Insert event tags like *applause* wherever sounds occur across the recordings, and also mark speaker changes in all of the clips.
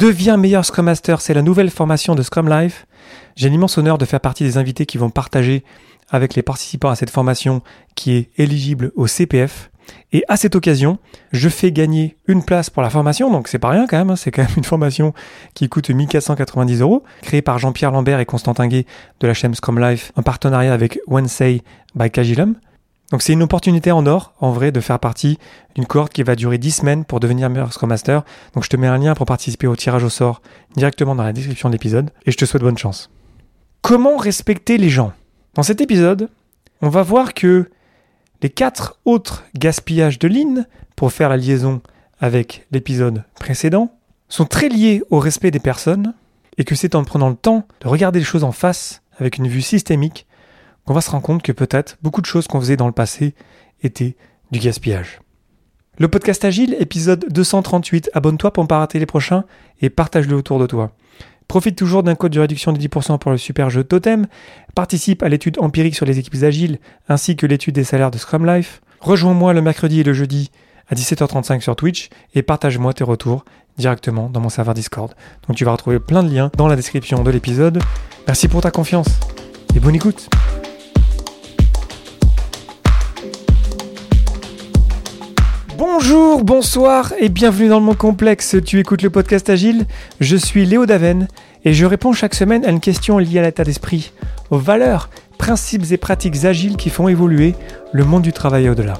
Speaker 1: Deviens meilleur Scrum Master, c'est la nouvelle formation de Scrum Life. J'ai l'immense honneur de faire partie des invités qui vont partager avec les participants à cette formation qui est éligible au CPF. Et à cette occasion, je fais gagner une place pour la formation, donc c'est pas rien quand même, hein. c'est quand même une formation qui coûte 1490 euros, créée par Jean-Pierre Lambert et Constantin Gay de la chaîne Scrum Life en partenariat avec Wednesday by Kagilum. Donc c'est une opportunité en or, en vrai, de faire partie d'une cohorte qui va durer 10 semaines pour devenir meilleur Scrum Master. Donc je te mets un lien pour participer au tirage au sort directement dans la description de l'épisode et je te souhaite bonne chance. Comment respecter les gens? Dans cet épisode, on va voir que les quatre autres gaspillages de ligne, pour faire la liaison avec l'épisode précédent, sont très liés au respect des personnes et que c'est en prenant le temps de regarder les choses en face avec une vue systémique qu'on va se rendre compte que peut-être beaucoup de choses qu'on faisait dans le passé étaient du gaspillage. Le podcast Agile, épisode 238. Abonne-toi pour ne pas rater les prochains et partage-le autour de toi. Profite toujours d'un code de réduction de 10% pour le super jeu Totem. Participe à l'étude empirique sur les équipes agiles ainsi que l'étude des salaires de Scrum Life. Rejoins-moi le mercredi et le jeudi à 17h35 sur Twitch et partage-moi tes retours directement dans mon serveur Discord. Donc tu vas retrouver plein de liens dans la description de l'épisode. Merci pour ta confiance et bonne écoute. Bonjour, bonsoir et bienvenue dans le monde complexe. Tu écoutes le podcast Agile. Je suis Léo Daven et je réponds chaque semaine à une question liée à l'état d'esprit, aux valeurs, principes et pratiques agiles qui font évoluer le monde du travail au-delà.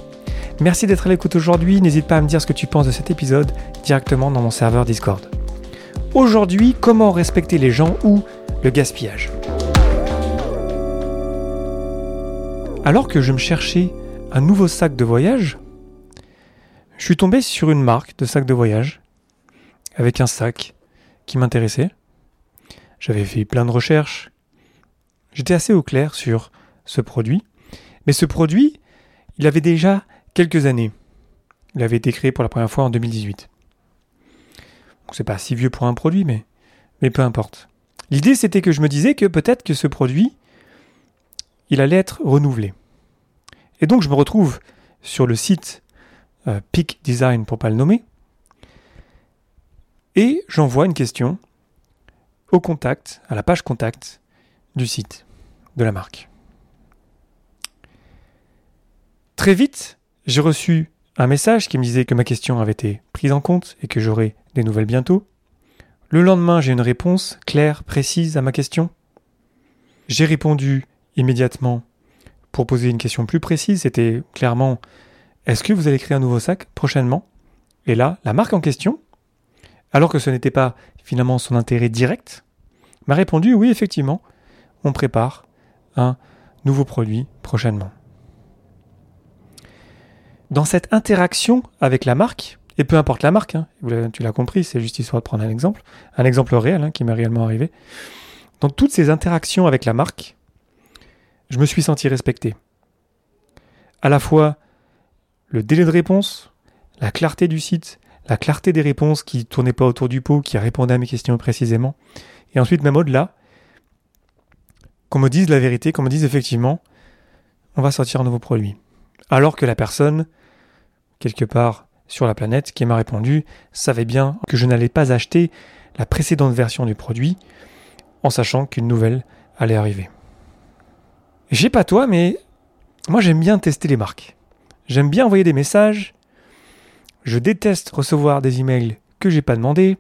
Speaker 1: Merci d'être à l'écoute aujourd'hui. N'hésite pas à me dire ce que tu penses de cet épisode directement dans mon serveur Discord. Aujourd'hui, comment respecter les gens ou le gaspillage? Alors que je me cherchais un nouveau sac de voyage, je suis tombé sur une marque de sac de voyage avec un sac qui m'intéressait. J'avais fait plein de recherches. J'étais assez au clair sur ce produit. Mais ce produit, il avait déjà quelques années. Il avait été créé pour la première fois en 2018. Donc c'est pas si vieux pour un produit, mais, mais peu importe. L'idée, c'était que je me disais que peut-être que ce produit, il allait être renouvelé. Et donc je me retrouve sur le site euh, Peak Design pour pas le nommer. Et j'envoie une question au contact, à la page contact du site de la marque. Très vite, j'ai reçu un message qui me disait que ma question avait été prise en compte et que j'aurais des nouvelles bientôt. Le lendemain, j'ai une réponse claire, précise à ma question. J'ai répondu immédiatement pour poser une question plus précise. C'était clairement est-ce que vous allez créer un nouveau sac prochainement? Et là, la marque en question, alors que ce n'était pas finalement son intérêt direct, m'a répondu oui, effectivement, on prépare un nouveau produit prochainement. Dans cette interaction avec la marque, et peu importe la marque, hein, tu l'as compris, c'est juste histoire de prendre un exemple, un exemple réel hein, qui m'est réellement arrivé. Dans toutes ces interactions avec la marque, je me suis senti respecté. À la fois le délai de réponse, la clarté du site, la clarté des réponses qui ne tournaient pas autour du pot, qui répondaient à mes questions précisément. Et ensuite, même au-delà, qu'on me dise la vérité, qu'on me dise effectivement, on va sortir un nouveau produit. Alors que la personne, quelque part sur la planète, qui m'a répondu, savait bien que je n'allais pas acheter la précédente version du produit, en sachant qu'une nouvelle allait arriver. J'ai pas toi, mais moi j'aime bien tester les marques. J'aime bien envoyer des messages. Je déteste recevoir des emails que j'ai pas demandé.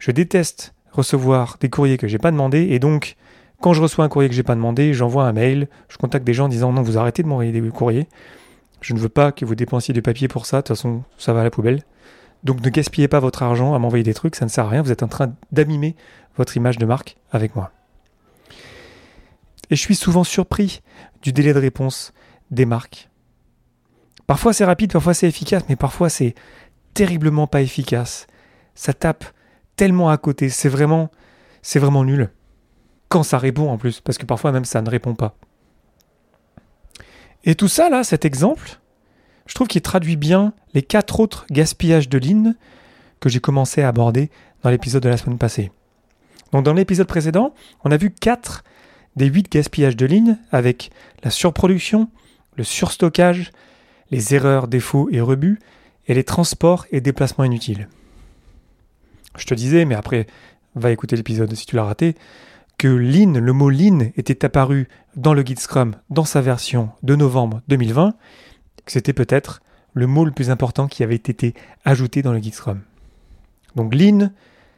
Speaker 1: Je déteste recevoir des courriers que j'ai pas demandé. Et donc, quand je reçois un courrier que j'ai pas demandé, j'envoie un mail. Je contacte des gens en disant non, vous arrêtez de m'envoyer des courriers. Je ne veux pas que vous dépensiez du papier pour ça. De toute façon, ça va à la poubelle. Donc ne gaspillez pas votre argent à m'envoyer des trucs, ça ne sert à rien. Vous êtes en train d'abîmer votre image de marque avec moi. Et je suis souvent surpris du délai de réponse des marques. Parfois c'est rapide, parfois c'est efficace, mais parfois c'est terriblement pas efficace. Ça tape tellement à côté, c'est vraiment, c'est vraiment nul. Quand ça répond en plus, parce que parfois même ça ne répond pas. Et tout ça là, cet exemple, je trouve qu'il traduit bien les quatre autres gaspillages de lignes que j'ai commencé à aborder dans l'épisode de la semaine passée. Donc dans l'épisode précédent, on a vu quatre des huit gaspillages de lignes avec la surproduction, le surstockage, les erreurs, défauts et rebuts, et les transports et déplacements inutiles. Je te disais, mais après, va écouter l'épisode si tu l'as raté, que Lean, le mot Lean était apparu dans le guide Scrum dans sa version de novembre 2020, que c'était peut-être le mot le plus important qui avait été ajouté dans le guide Scrum. Donc Lean,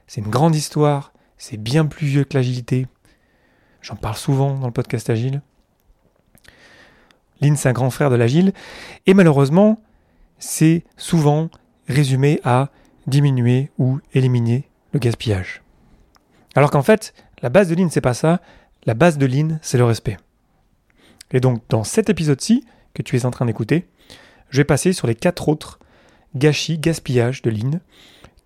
Speaker 1: c'est une grande histoire, c'est bien plus vieux que l'agilité. J'en parle souvent dans le podcast Agile. Lean, c'est un grand frère de l'agile. Et malheureusement, c'est souvent résumé à diminuer ou éliminer le gaspillage. Alors qu'en fait, la base de Lean, c'est pas ça. La base de Lean, c'est le respect. Et donc, dans cet épisode-ci, que tu es en train d'écouter, je vais passer sur les quatre autres gâchis, gaspillages de Lean,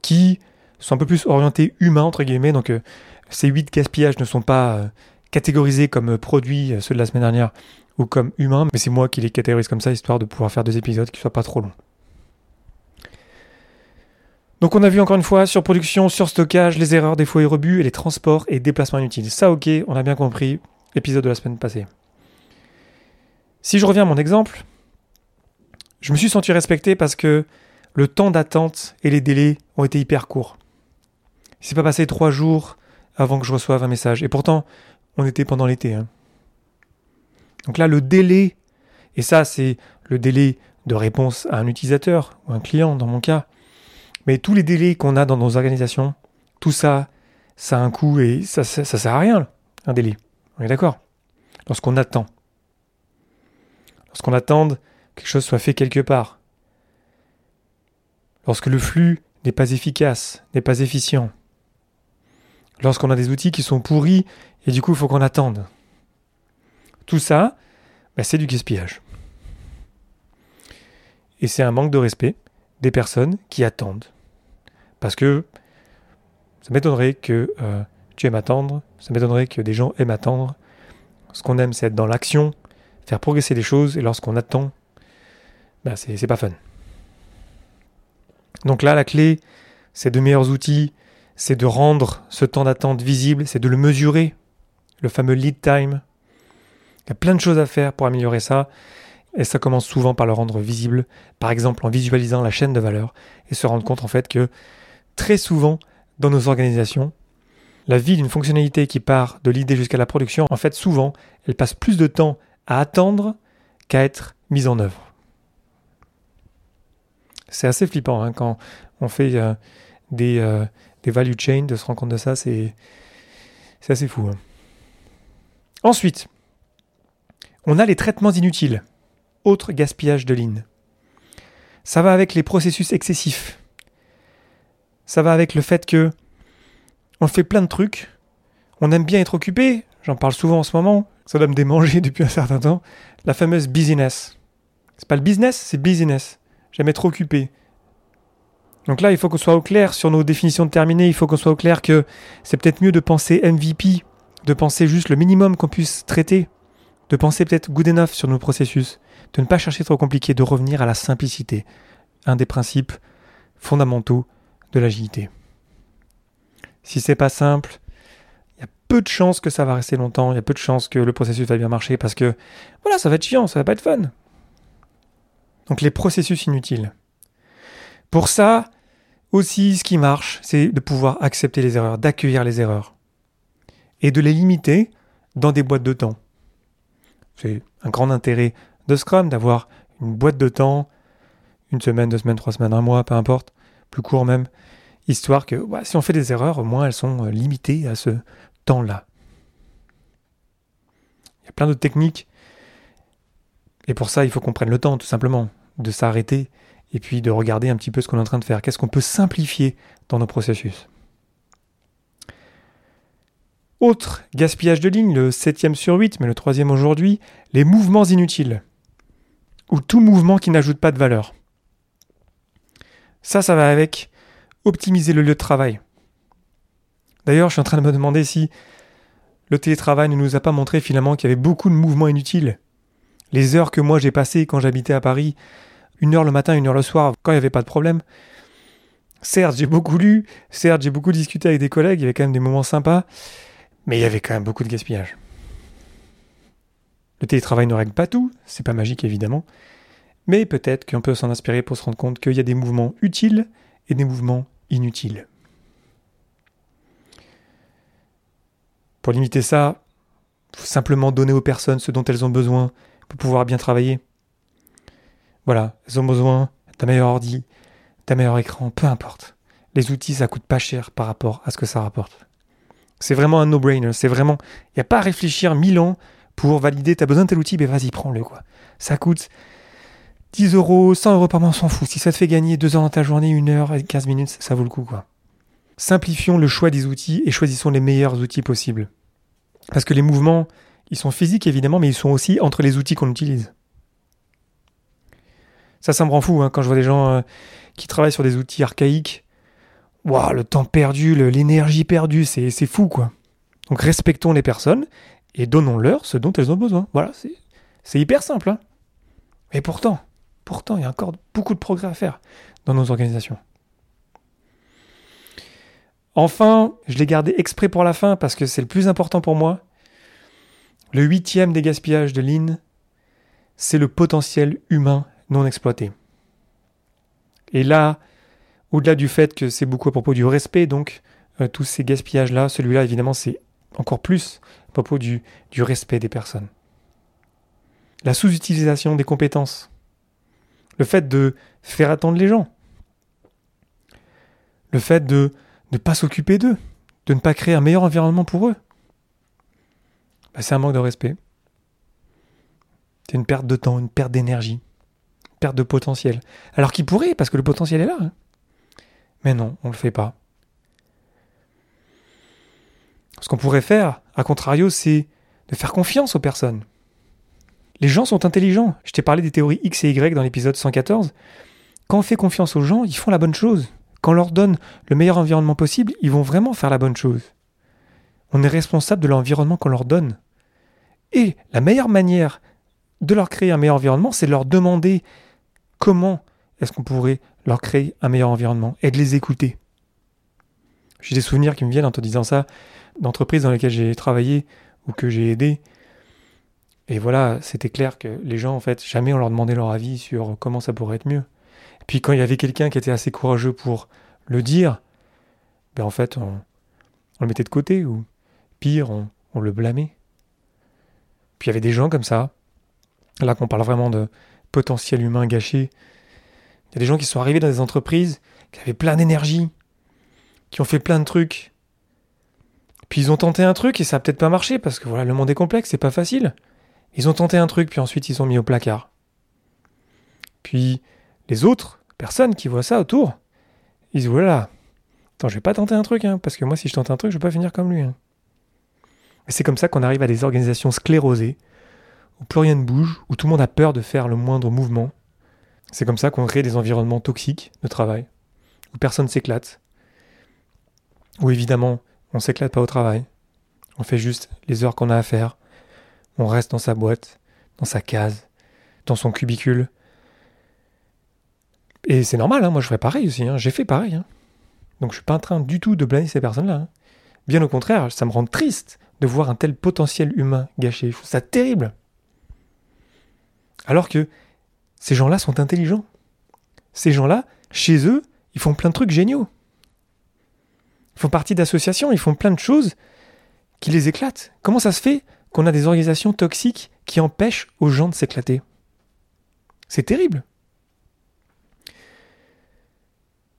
Speaker 1: qui sont un peu plus orientés humains, entre guillemets. Donc, euh, ces huit gaspillages ne sont pas euh, catégorisés comme produits, euh, ceux de la semaine dernière, ou comme humains, mais c'est moi qui les catégorise comme ça, histoire de pouvoir faire deux épisodes qui soient pas trop longs. Donc on a vu encore une fois sur production, sur stockage, les erreurs, défauts et rebuts, et les transports et déplacements inutiles. Ça ok, on a bien compris, épisode de la semaine passée. Si je reviens à mon exemple, je me suis senti respecté parce que le temps d'attente et les délais ont été hyper courts. Il s'est pas passé trois jours avant que je reçoive un message. Et pourtant, on était pendant l'été. Hein. Donc là, le délai, et ça c'est le délai de réponse à un utilisateur ou un client dans mon cas, mais tous les délais qu'on a dans nos organisations, tout ça, ça a un coût et ça, ça, sert à rien, un délai. On est d'accord? Lorsqu'on attend. Lorsqu'on attend que quelque chose soit fait quelque part. Lorsque le flux n'est pas efficace, n'est pas efficient. Lorsqu'on a des outils qui sont pourris et du coup il faut qu'on attende. Tout ça, bah, c'est du gaspillage. Et c'est un manque de respect des personnes qui attendent. Parce que ça m'étonnerait que euh, tu aimes attendre, ça m'étonnerait que des gens aiment attendre. Ce qu'on aime, c'est être dans l'action, faire progresser les choses, et lorsqu'on attend, ben c'est pas fun. Donc là, la clé, c'est de meilleurs outils, c'est de rendre ce temps d'attente visible, c'est de le mesurer, le fameux lead time. Il y a plein de choses à faire pour améliorer ça. Et ça commence souvent par le rendre visible, par exemple en visualisant la chaîne de valeur et se rendre compte en fait que très souvent dans nos organisations, la vie d'une fonctionnalité qui part de l'idée jusqu'à la production, en fait souvent, elle passe plus de temps à attendre qu'à être mise en œuvre. C'est assez flippant hein, quand on fait euh, des, euh, des, value chains, de se rendre compte de ça, c'est assez fou. Hein. Ensuite, on a les traitements inutiles autre gaspillage de ligne. Ça va avec les processus excessifs. Ça va avec le fait que on fait plein de trucs, on aime bien être occupé, j'en parle souvent en ce moment, ça doit me démanger *laughs* depuis un certain temps, la fameuse business. C'est pas le business, c'est business. J'aime être occupé. Donc là, il faut qu'on soit au clair sur nos définitions de terminées, il faut qu'on soit au clair que c'est peut-être mieux de penser MVP, de penser juste le minimum qu'on puisse traiter, de penser peut-être good enough sur nos processus, de ne pas chercher trop compliqué, de revenir à la simplicité, un des principes fondamentaux de l'agilité. Si c'est pas simple, il y a peu de chances que ça va rester longtemps, il y a peu de chances que le processus va bien marcher parce que voilà, ça va être chiant, ça va pas être fun. Donc les processus inutiles. Pour ça, aussi, ce qui marche, c'est de pouvoir accepter les erreurs, d'accueillir les erreurs et de les limiter dans des boîtes de temps. C'est un grand intérêt de Scrum, d'avoir une boîte de temps, une semaine, deux semaines, trois semaines, un mois, peu importe, plus court même, histoire que bah, si on fait des erreurs, au moins elles sont euh, limitées à ce temps-là. Il y a plein d'autres techniques, et pour ça, il faut qu'on prenne le temps, tout simplement, de s'arrêter et puis de regarder un petit peu ce qu'on est en train de faire. Qu'est-ce qu'on peut simplifier dans nos processus? Autre gaspillage de ligne, le septième sur 8, mais le troisième aujourd'hui, les mouvements inutiles ou tout mouvement qui n'ajoute pas de valeur. Ça, ça va avec optimiser le lieu de travail. D'ailleurs, je suis en train de me demander si le télétravail ne nous a pas montré finalement qu'il y avait beaucoup de mouvements inutiles. Les heures que moi j'ai passées quand j'habitais à Paris, une heure le matin, une heure le soir, quand il n'y avait pas de problème. Certes, j'ai beaucoup lu, certes, j'ai beaucoup discuté avec des collègues, il y avait quand même des moments sympas, mais il y avait quand même beaucoup de gaspillage. Le télétravail ne règle pas tout, c'est pas magique évidemment, mais peut-être qu'on peut, s'en inspirer pour se rendre compte qu'il y a des mouvements utiles et des mouvements inutiles. Pour limiter ça, faut simplement donner aux personnes ce dont elles ont besoin pour pouvoir bien travailler. Voilà, elles ont besoin d'un meilleur ordi, d'un meilleur écran, peu importe. Les outils, ça coûte pas cher par rapport à ce que ça rapporte. C'est vraiment un no-brainer. C'est vraiment, il n'y a pas à réfléchir mille ans pour valider. Tu as besoin de tel outil, mais vas-y, prends-le, quoi. Ça coûte 10 euros, 100 euros par mois, on s'en fout. Si ça te fait gagner 2 heures dans ta journée, 1 heure et 15 minutes, ça vaut le coup. Simplifions le choix des outils et choisissons les meilleurs outils possibles. Parce que les mouvements, ils sont physiques évidemment, mais ils sont aussi entre les outils qu'on utilise. Ça, ça me rend fou hein, quand je vois des gens euh, qui travaillent sur des outils archaïques. Le temps perdu, l'énergie perdue, c'est fou quoi. Donc respectons les personnes et donnons-leur ce dont elles ont besoin. Voilà, c'est hyper simple. Hein. Et pourtant, pourtant, il y a encore beaucoup de progrès à faire dans nos organisations. Enfin, je l'ai gardé exprès pour la fin parce que c'est le plus important pour moi. Le huitième des gaspillages de Lean, c'est le potentiel humain non exploité. Et là, au-delà du fait que c'est beaucoup à propos du respect, donc euh, tous ces gaspillages-là, celui-là évidemment c'est encore plus à propos du, respect des personnes. La sous-utilisation des compétences. Le fait de faire attendre les gens. Le fait de ne pas s'occuper d'eux, de ne pas créer un meilleur environnement pour eux. Bah, c'est un manque de respect. C'est une perte de temps, une perte d'énergie, une perte de potentiel. Alors qu'il pourrait, parce que le potentiel est là. Hein. Mais non, on ne le fait pas. Ce qu'on pourrait faire, à contrario, c'est de faire confiance aux personnes. Les gens sont intelligents. Je t'ai parlé des théories X et Y dans l'épisode 114. Quand on fait confiance aux gens, ils font la bonne chose. Quand on leur donne le meilleur environnement possible, ils vont vraiment faire la bonne chose. On est responsable de l'environnement qu'on leur donne. Et la meilleure manière de leur créer un meilleur environnement, c'est de leur demander comment est-ce qu'on pourrait leur créer un meilleur environnement et de les écouter. J'ai des souvenirs qui me viennent en te disant ça d'entreprises dans lesquelles j'ai travaillé ou que j'ai aidé. Et voilà, c'était clair que les gens, en fait, jamais on leur demandait leur avis sur comment ça pourrait être mieux. Puis quand il y avait quelqu'un qui était assez courageux pour le dire, ben en fait, on, le mettait de côté ou pire, on le blâmait. Puis il y avait des gens comme ça, là qu'on parle vraiment de potentiel humain gâché, il y a des gens qui sont arrivés dans des entreprises qui avaient plein d'énergie, qui ont fait plein de trucs. Puis ils ont tenté un truc et ça a peut-être pas marché parce que voilà, le monde est complexe, c'est pas facile. Ils ont tenté un truc puis ensuite ils sont mis au placard. Puis les autres personnes qui voient ça autour, ils disent voilà, attends, je vais pas tenter un truc hein, parce que moi si je tente un truc, je vais pas finir comme lui. Hein. Et c'est comme ça qu'on arrive à des organisations sclérosées où plus rien ne bouge, où tout le monde a peur de faire le moindre mouvement c'est comme ça qu'on crée des environnements toxiques de travail, où personne s'éclate, où évidemment on s'éclate pas au travail, on fait juste les heures qu'on a à faire, on reste dans sa boîte, dans sa case, dans son cubicule. Et c'est normal, hein, moi je ferais pareil aussi, hein, j'ai fait pareil. Hein. Donc je suis pas en train du tout de blâmer ces personnes-là. Bien au contraire, ça me rend triste de voir un tel potentiel humain gâché. Je trouve ça terrible. Alors que ces gens-là sont intelligents. Ces gens-là, chez eux, ils font plein de trucs géniaux. Ils font partie d'associations, ils font plein de choses qui les éclatent. Comment ça se fait qu'on a des organisations toxiques qui empêchent aux gens de s'éclater? C'est terrible.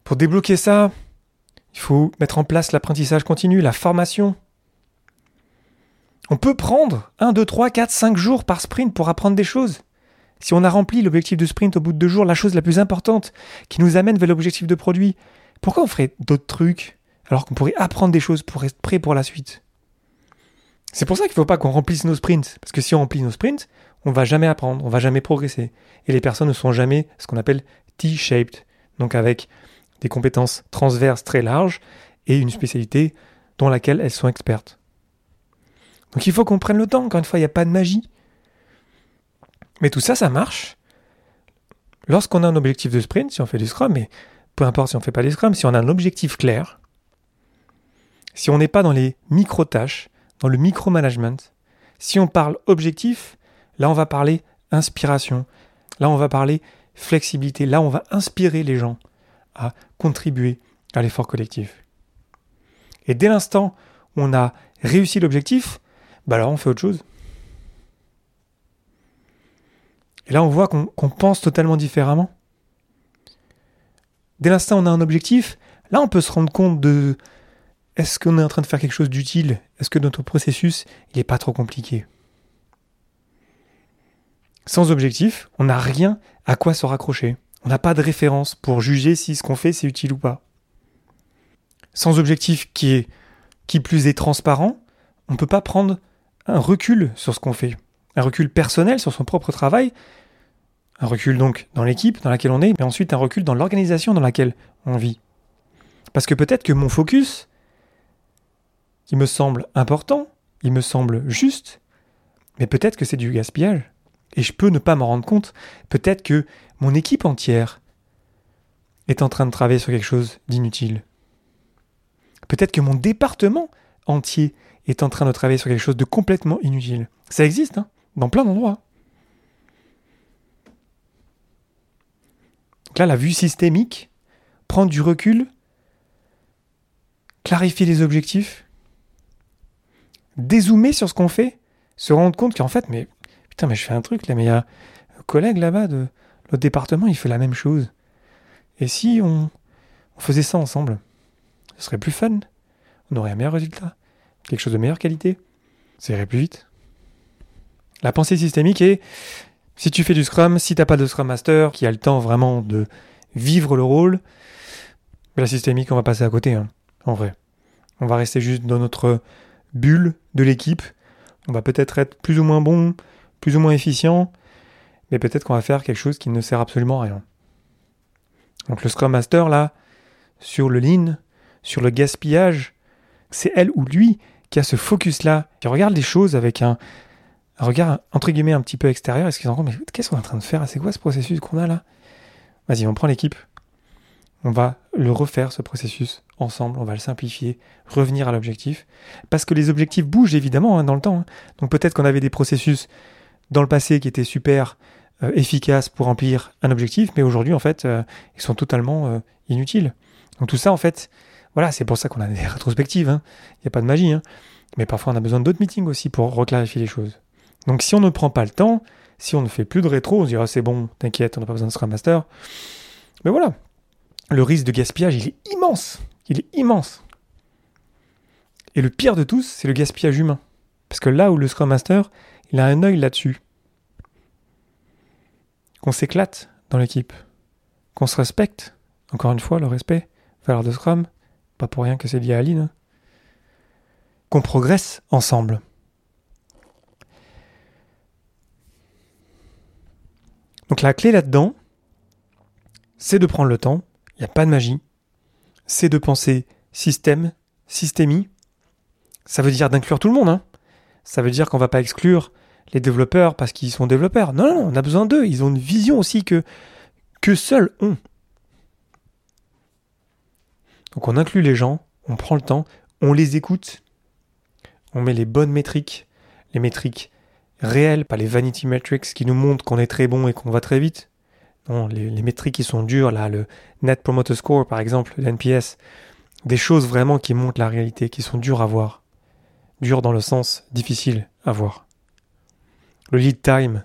Speaker 1: Pour débloquer ça, il faut mettre en place l'apprentissage continu, la formation. On peut prendre 1, 2, 3, 4, 5 jours par sprint pour apprendre des choses. Si on a rempli l'objectif de sprint au bout de deux jours, la chose la plus importante qui nous amène vers l'objectif de produit, pourquoi on ferait d'autres trucs alors qu'on pourrait apprendre des choses pour être prêt pour la suite? C'est pour ça qu'il ne faut pas qu'on remplisse nos sprints. Parce que si on remplit nos sprints, on va jamais apprendre, on va jamais progresser. Et les personnes ne sont jamais ce qu'on appelle T-shaped, donc avec des compétences transverses très larges et une spécialité dans laquelle elles sont expertes. Donc il faut qu'on prenne le temps, encore une fois, il n'y a pas de magie. Mais tout ça, ça marche lorsqu'on a un objectif de sprint, si on fait du scrum, mais peu importe si on ne fait pas des scrum, si on a un objectif clair, si on n'est pas dans les micro-tâches, dans le micro-management, si on parle objectif, là on va parler inspiration, là on va parler flexibilité, là on va inspirer les gens à contribuer à l'effort collectif. Et dès l'instant on a réussi l'objectif, bah alors on fait autre chose. Et là, on voit qu'on pense totalement différemment. Dès l'instant où on a un objectif, là, on peut se rendre compte de est-ce qu'on est en train de faire quelque chose d'utile? Est-ce que notre processus, il n'est pas trop compliqué? Sans objectif, on n'a rien à quoi se raccrocher. On n'a pas de référence pour juger si ce qu'on fait, c'est utile ou pas. Sans objectif qui est, qui plus est transparent, on ne peut pas prendre un recul sur ce qu'on fait. Un recul personnel sur son propre travail, un recul donc dans l'équipe dans laquelle on est, mais ensuite un recul dans l'organisation dans laquelle on vit. Parce que peut-être que mon focus, il me semble important, il me semble juste, mais peut-être que c'est du gaspillage. Et je peux ne pas m'en rendre compte. Peut-être que mon équipe entière est en train de travailler sur quelque chose d'inutile. Peut-être que mon département entier est en train de travailler sur quelque chose de complètement inutile. Ça existe, hein, dans plein d'endroits. là, la vue systémique, prendre du recul, clarifier les objectifs, dézoomer sur ce qu'on fait, se rendre compte qu'en fait, mais putain, mais je fais un truc là, mais il y a un collègue là-bas de l'autre département, il fait la même chose. Et si on, on faisait ça ensemble, ce serait plus fun, on aurait un meilleur résultat, quelque chose de meilleure qualité, ça irait plus vite. La pensée systémique est si tu fais du Scrum, si t'as pas de Scrum Master qui a le temps vraiment de vivre le rôle, la systémique, on va passer à côté, hein, en vrai. On va rester juste dans notre bulle de l'équipe. On va peut-être être plus ou moins bon, plus ou moins efficient, mais peut-être qu'on va faire quelque chose qui ne sert absolument à rien. Donc le Scrum Master, là, sur le lean, sur le gaspillage, c'est elle ou lui qui a ce focus-là, qui regarde les choses avec un, un regard entre guillemets un petit peu extérieur, est-ce qu'ils se rendent mais qu'est-ce qu'on est en train de faire C'est quoi ce processus qu'on a là? Vas-y, on prend l'équipe, on va le refaire ce processus ensemble, on va le simplifier, revenir à l'objectif, parce que les objectifs bougent évidemment hein, dans le temps. Hein. Donc peut-être qu'on avait des processus dans le passé qui étaient super euh, efficaces pour remplir un objectif, mais aujourd'hui en fait euh, ils sont totalement euh, inutiles. Donc tout ça en fait, voilà, c'est pour ça qu'on a des *laughs* rétrospectives. Hein. Il n'y a pas de magie, mais parfois on a besoin d'autres meetings aussi pour reclarifier les choses. Donc si on ne prend pas le temps, si on ne fait plus de rétro, on se dira c'est bon, t'inquiète, on n'a pas besoin de Scrum Master. Mais voilà, le risque de gaspillage, il est immense. Il est immense. Et le pire de tous, c'est le gaspillage humain. Parce que là où le Scrum Master, il a un œil là-dessus. Qu'on s'éclate dans l'équipe. Qu'on se respecte. Encore une fois, le respect. Valeur de Scrum. Pas pour rien que c'est lié à Aline. Hein. Qu'on progresse ensemble. Donc la clé là-dedans, c'est de prendre le temps, il n'y a pas de magie, c'est de penser système, systémie. Ça veut dire d'inclure tout le monde. Hein. Ça veut dire qu'on ne va pas exclure les développeurs parce qu'ils sont développeurs. Non, non, on a besoin d'eux. Ils ont une vision aussi que, que seuls ont. Donc on inclut les gens, on prend le temps, on les écoute, on met les bonnes métriques, les métriques réels, pas les vanity metrics qui nous montrent qu'on est très bon et qu'on va très vite. Non, les, métriques qui sont dures, là, le Net Promoter Score par exemple, l'NPS, des choses vraiment qui montrent la réalité, qui sont dures à voir. Dures dans le sens difficile à voir. Le lead time,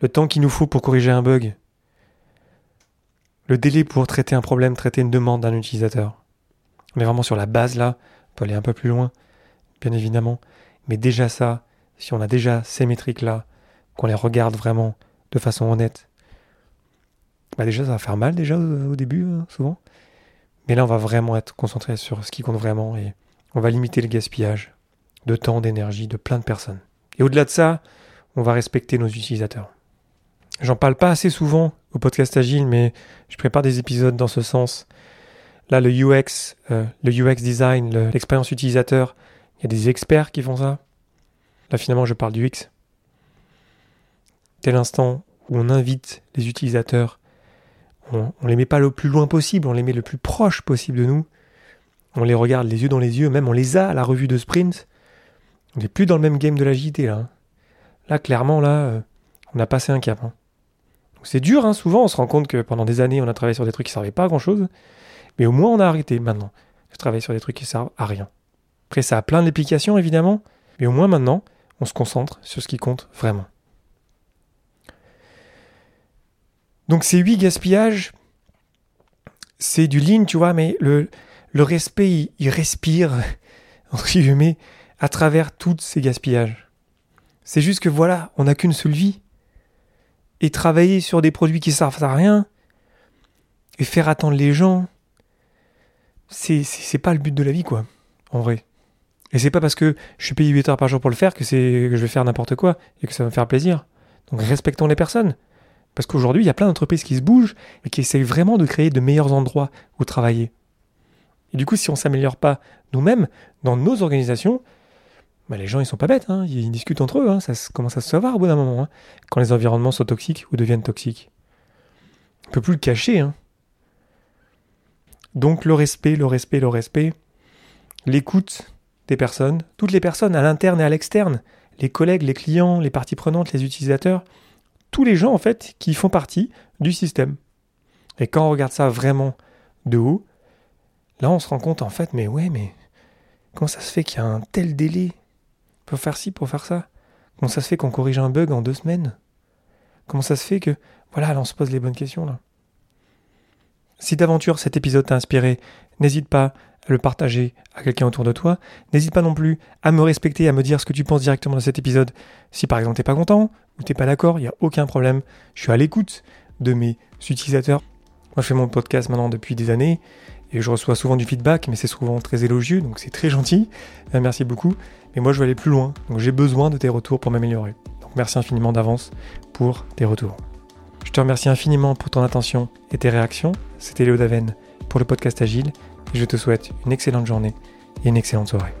Speaker 1: le temps qu'il nous faut pour corriger un bug, le délai pour traiter un problème, traiter une demande d'un utilisateur. On est vraiment sur la base là, on peut aller un peu plus loin, bien évidemment, mais déjà ça, si on a déjà ces métriques-là, qu'on les regarde vraiment de façon honnête, bah déjà ça va faire mal déjà au, début, hein, souvent. Mais là, on va vraiment être concentré sur ce qui compte vraiment et on va limiter le gaspillage de temps, d'énergie de plein de personnes. Et au-delà de ça, on va respecter nos utilisateurs. J'en parle pas assez souvent au podcast Agile, mais je prépare des épisodes dans ce sens. Là, le UX, euh, le UX design, l'expérience utilisateur, il y a des experts qui font ça. Là, finalement, je parle du X. Tel instant où on invite les utilisateurs, on, ne les met pas le plus loin possible, on les met le plus proche possible de nous. On les regarde les yeux dans les yeux, même on les a à la revue de sprint. On n'est plus dans le même game de l'agilité là. Hein. Là, clairement, là, euh, on a passé un cap. Hein. C'est dur, hein, souvent on se rend compte que pendant des années on a travaillé sur des trucs qui ne servaient pas à grand chose, mais au moins on a arrêté maintenant de travailler sur des trucs qui servent à rien. Après, ça a plein d'applications évidemment, mais au moins maintenant, on se concentre sur ce qui compte vraiment. Donc ces huit gaspillages, c'est du lean, tu vois, mais le, respect, il, respire, *laughs* entre guillemets, à travers tous ces gaspillages. C'est juste que voilà, on n'a qu'une seule vie. Et travailler sur des produits qui servent à rien, et faire attendre les gens, c'est pas le but de la vie, quoi, en vrai. Et c'est pas parce que je suis payé 8 heures par jour pour le faire que, c'est, que je vais faire n'importe quoi et que ça va me faire plaisir. Donc respectons les personnes. Parce qu'aujourd'hui, il y a plein d'entreprises qui se bougent et qui essayent vraiment de créer de meilleurs endroits où travailler. Et du coup, si on ne s'améliore pas nous-mêmes dans nos organisations, bah les gens ils sont pas bêtes, hein. ils discutent entre eux, hein. ça commence à se savoir au bout d'un moment, hein. quand les environnements sont toxiques ou deviennent toxiques. On peut plus le cacher. Donc le respect, le respect, le respect, l'écoute personnes, toutes les personnes à l'interne et à l'externe, les collègues, les clients, les parties prenantes, les utilisateurs, tous les gens en fait qui font partie du système. Et quand on regarde ça vraiment de haut, là on se rend compte en fait, mais ouais, mais comment ça se fait qu'il y a un tel délai pour faire ci, pour faire ça? Comment ça se fait qu'on corrige un bug en deux semaines? Comment ça se fait que, voilà, là on se pose les bonnes questions là? Si d'aventure cet épisode t'a inspiré, n'hésite pas le partager à quelqu'un autour de toi. N'hésite pas non plus à me respecter, à me dire ce que tu penses directement de cet épisode. Si par exemple t'es pas content ou t'es pas d'accord, il n'y a aucun problème. Je suis à l'écoute de mes utilisateurs. Moi je fais mon podcast maintenant depuis des années et je reçois souvent du feedback, mais c'est souvent très élogieux, donc c'est très gentil. Euh, merci beaucoup. Mais moi je veux aller plus loin, donc j'ai besoin de tes retours pour m'améliorer. Donc merci infiniment d'avance pour tes retours. Je te remercie infiniment pour ton attention et tes réactions. C'était Léo Daven pour le podcast Agile je te souhaite une excellente journée et une excellente soirée.